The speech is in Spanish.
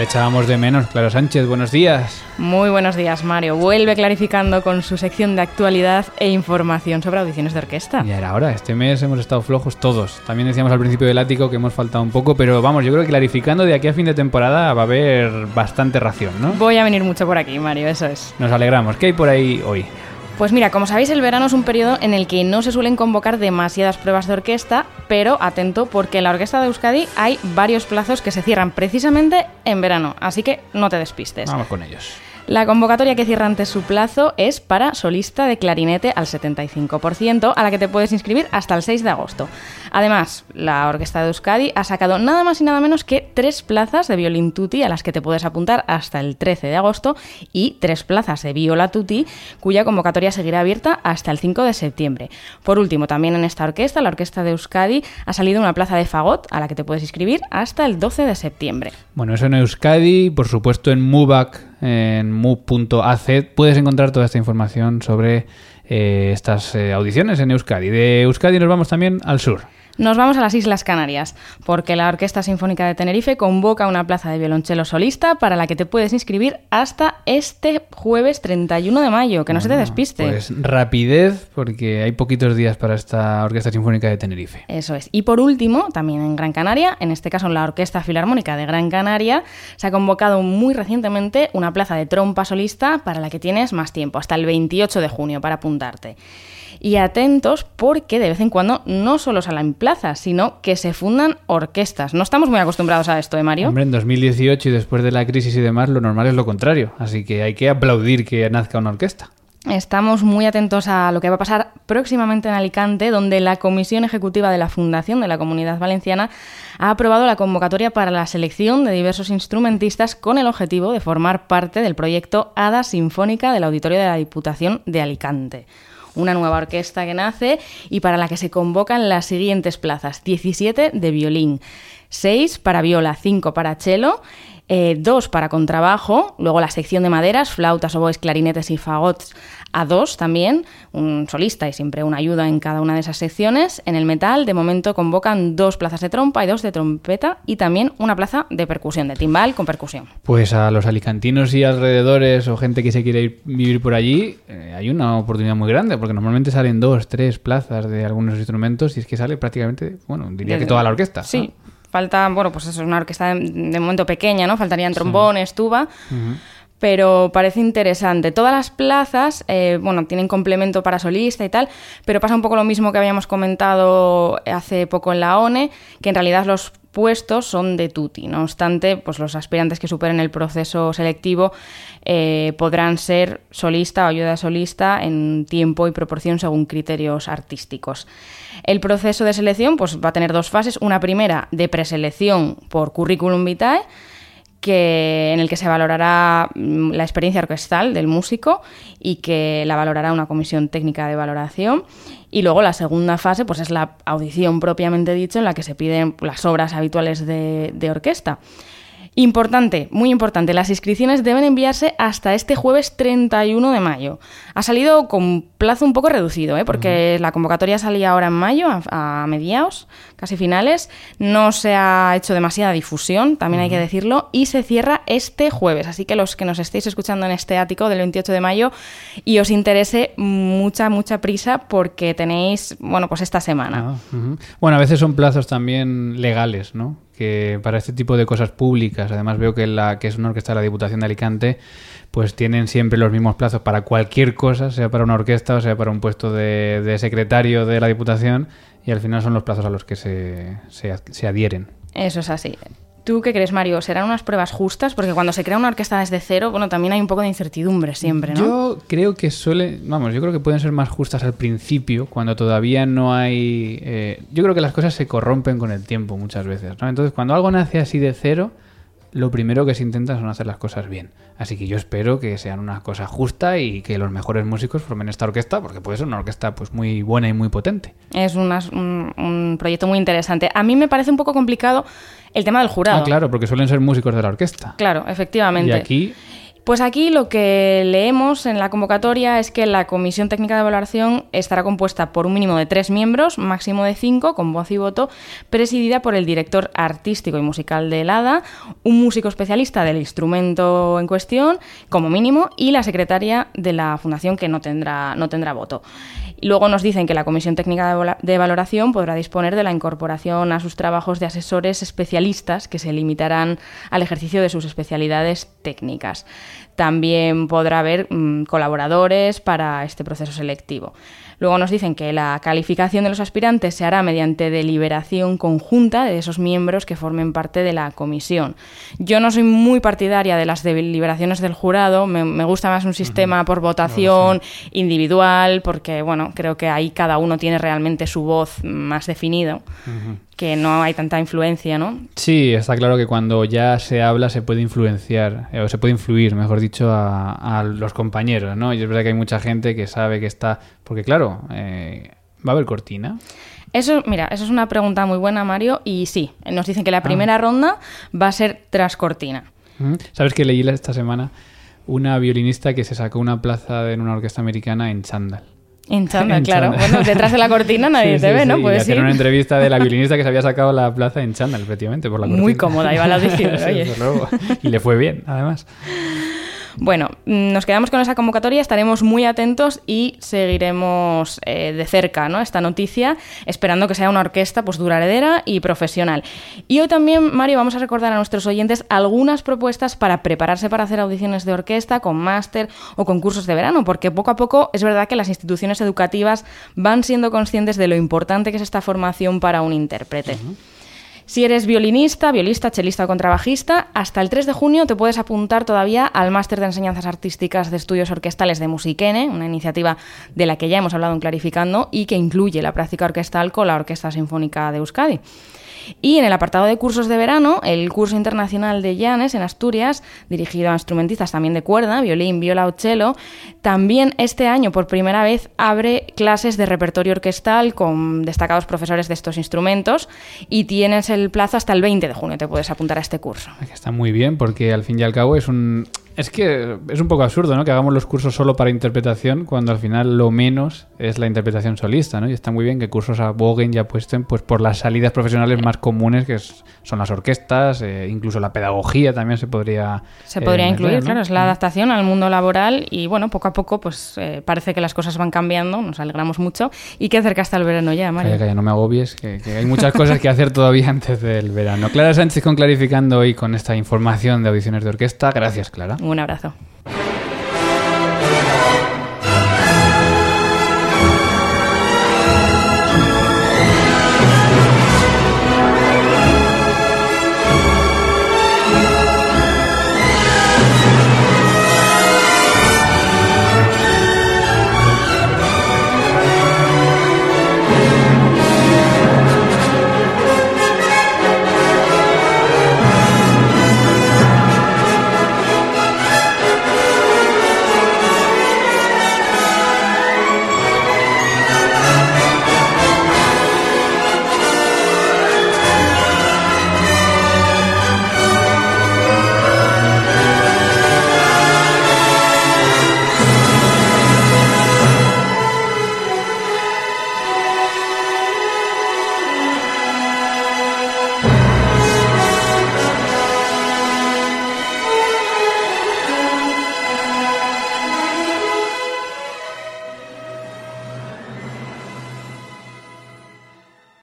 Le echábamos de menos, Clara Sánchez, buenos días. Muy buenos días, Mario. Vuelve clarificando con su sección de actualidad e información sobre audiciones de orquesta. Ya era hora, este mes hemos estado flojos todos. También decíamos al principio del ático que hemos faltado un poco, pero vamos, yo creo que clarificando de aquí a fin de temporada va a haber bastante ración, ¿no? Voy a venir mucho por aquí, Mario, eso es. Nos alegramos. ¿Qué hay por ahí hoy? Pues mira, como sabéis, el verano es un periodo en el que no se suelen convocar demasiadas pruebas de orquesta, pero atento porque en la Orquesta de Euskadi hay varios plazos que se cierran precisamente en verano, así que no te despistes. Vamos con ellos. La convocatoria que cierra antes su plazo es para solista de clarinete al 75%, a la que te puedes inscribir hasta el 6 de agosto. Además, la Orquesta de Euskadi ha sacado nada más y nada menos que tres plazas de violín tutti a las que te puedes apuntar hasta el 13 de agosto y tres plazas de viola tutti cuya convocatoria seguirá abierta hasta el 5 de septiembre. Por último, también en esta orquesta, la Orquesta de Euskadi, ha salido una plaza de fagot a la que te puedes inscribir hasta el 12 de septiembre. Bueno, eso en Euskadi, por supuesto en MUBAC, en mu.ac, puedes encontrar toda esta información sobre eh, estas eh, audiciones en Euskadi. De Euskadi nos vamos también al sur. Nos vamos a las Islas Canarias, porque la Orquesta Sinfónica de Tenerife convoca una plaza de violonchelo solista para la que te puedes inscribir hasta este jueves 31 de mayo, que no se te despiste. Pues rapidez, porque hay poquitos días para esta Orquesta Sinfónica de Tenerife. Eso es. Y por último, también en Gran Canaria, en este caso en la Orquesta Filarmónica de Gran Canaria, se ha convocado muy recientemente una plaza de trompa solista para la que tienes más tiempo, hasta el 28 de junio, para apuntarte. Y atentos porque de vez en cuando no solo salen plazas, sino que se fundan orquestas. No estamos muy acostumbrados a esto, ¿eh, Mario? Hombre, en 2018 y después de la crisis y demás, lo normal es lo contrario. Así que hay que aplaudir que nazca una orquesta. Estamos muy atentos a lo que va a pasar próximamente en Alicante, donde la Comisión Ejecutiva de la Fundación de la Comunidad Valenciana ha aprobado la convocatoria para la selección de diversos instrumentistas con el objetivo de formar parte del proyecto Hada Sinfónica del Auditorio de la Diputación de Alicante una nueva orquesta que nace y para la que se convocan las siguientes plazas. 17 de violín, 6 para viola, 5 para cello, eh, 2 para contrabajo, luego la sección de maderas, flautas, oboes, clarinetes y fagots a dos también, un solista y siempre una ayuda en cada una de esas secciones. En el metal, de momento, convocan dos plazas de trompa y dos de trompeta y también una plaza de percusión, de timbal con percusión. Pues a los alicantinos y alrededores o gente que se quiere ir, vivir por allí, eh, hay una oportunidad muy grande, porque normalmente salen dos, tres plazas de algunos instrumentos y es que sale prácticamente, bueno, diría que toda la orquesta. Sí. Falta, bueno, pues eso es una orquesta de, de momento pequeña, ¿no? Faltarían trombones, tuba. Pero parece interesante. Todas las plazas, eh, bueno, tienen complemento para solista y tal, pero pasa un poco lo mismo que habíamos comentado hace poco en la ONE, que en realidad los puestos son de tutti. No obstante, pues los aspirantes que superen el proceso selectivo eh, podrán ser solista o ayuda solista en tiempo y proporción según criterios artísticos. El proceso de selección pues, va a tener dos fases. Una primera de preselección por currículum vitae, que, en el que se valorará mm, la experiencia orquestal del músico y que la valorará una comisión técnica de valoración. Y luego la segunda fase pues es la audición propiamente dicho, en la que se piden las obras habituales de, de orquesta. Importante, muy importante, las inscripciones deben enviarse hasta este jueves 31 de mayo. Ha salido con plazo un poco reducido, ¿eh? porque la convocatoria salía ahora en mayo, a, a mediados, casi finales. No se ha hecho demasiada difusión, también hay que decirlo, y se cierra este jueves. Así que los que nos estéis escuchando en este ático del 28 de mayo y os interese mucha, mucha prisa porque tenéis, bueno, pues esta semana. Ah. Bueno, a veces son plazos también legales, ¿no? Que para este tipo de cosas públicas, además veo que, la, que es una orquesta de la Diputación de Alicante, pues tienen siempre los mismos plazos para cualquier cosa, sea para una orquesta o sea para un puesto de, secretario de la Diputación, y al final son los plazos a los que se, se adhieren. Eso es así. ¿Tú qué crees, Mario? ¿Serán unas pruebas justas? Porque cuando se crea una orquesta desde cero, bueno, también hay un poco de incertidumbre siempre, ¿no? Yo creo que suele, vamos, yo creo que pueden ser más justas al principio, cuando todavía no hay... eh, yo creo que las cosas se corrompen con el tiempo muchas veces, ¿no? Entonces, cuando algo nace así de cero, lo primero que se intenta son hacer las cosas bien. Así que yo espero que sean una cosa justa y que los mejores músicos formen esta orquesta, porque puede ser una orquesta pues muy buena y muy potente. Es un, un proyecto muy interesante. A mí me parece un poco complicado el tema del jurado. Ah, claro, porque suelen ser músicos de la orquesta. Claro, efectivamente. Y aquí, Pues aquí lo que leemos en la convocatoria es que la Comisión Técnica de Evaluación estará compuesta por un mínimo de tres miembros, máximo de cinco, con voz y voto, presidida por el director artístico y musical del ADA, un músico especialista del instrumento en cuestión, como mínimo, y la secretaria de la Fundación, que no tendrá, no tendrá voto. Luego nos dicen que la Comisión Técnica de Valoración podrá disponer de la incorporación a sus trabajos de asesores especialistas que se limitarán al ejercicio de sus especialidades técnicas. También podrá haber mm, colaboradores para este proceso selectivo. Luego nos dicen que la calificación de los aspirantes se hará mediante deliberación conjunta de esos miembros que formen parte de la comisión. Yo no soy muy partidaria de las deliberaciones del jurado, me, me gusta más un sistema por votación individual, porque bueno, creo que ahí cada uno tiene realmente su voz más definido, que no hay tanta influencia, ¿no? sí, está claro que cuando ya se habla se puede influenciar, eh, o se puede influir, mejor dicho, a, a los compañeros, ¿no? Y es verdad que hay mucha gente que sabe que está... Porque claro, eh, va a haber cortina. Eso, mira, eso es una pregunta muy buena, Mario, y sí, nos dicen que la primera ronda va a ser tras cortina. Ujú. ¿Sabes que leí esta semana una violinista que se sacó una plaza en una orquesta americana en chándal? En chándal, En claro. Bueno, detrás de la cortina nadie Sí, te sí, ve, ¿no? sí, Pues una entrevista de la violinista que se había sacado la plaza en chándal, efectivamente, por la Muy cortina. cómoda iba la audición, oye. Y le fue bien, además. Bueno, mm, nos quedamos con esa convocatoria, estaremos muy atentos y seguiremos eh, de cerca esta noticia, esperando que sea una orquesta pues, duradera y profesional. Y hoy también, Mario, vamos a recordar a nuestros oyentes algunas propuestas para prepararse para hacer audiciones de orquesta con máster o concursos de verano, porque poco a poco es verdad que las instituciones educativas van siendo conscientes de lo importante que es esta formación para un intérprete. Si eres violinista, violista, chelista o contrabajista, hasta el 3 de junio te puedes apuntar todavía al Máster de Enseñanzas Artísticas de Estudios Orquestales de Musiquene, una iniciativa de la que ya hemos hablado en Clarificando y que incluye la práctica orquestal con la Orquesta Sinfónica de Euskadi. Y en el apartado de cursos de verano, el curso internacional de Llanes en Asturias, dirigido a instrumentistas también de cuerda, violín, viola o cello, también este año por primera vez abre clases de repertorio orquestal con destacados profesores de estos instrumentos y tienes el plazo hasta el 20 de junio, te puedes apuntar a este curso. Está muy bien, porque al fin y al cabo es un. Es que es un poco absurdo, ¿no? Que hagamos los cursos solo para interpretación cuando al final lo menos es la interpretación solista, ¿no? Y está muy bien que cursos aboguen y apuesten pues por las salidas profesionales más comunes que son las orquestas, eh, incluso la pedagogía también se podría Se eh, podría meter, incluir, ¿no? claro, es la adaptación al mundo laboral y bueno, poco a poco pues eh, parece que las cosas van cambiando, nos alegramos mucho y que cerca está el verano ya, Mario. Calla, calla, no me agobies, que, que hay muchas cosas que hacer todavía antes del verano. Clara Sánchez con Clarificando hoy con esta información de audiciones de orquesta. Gracias, Clara. Un abrazo.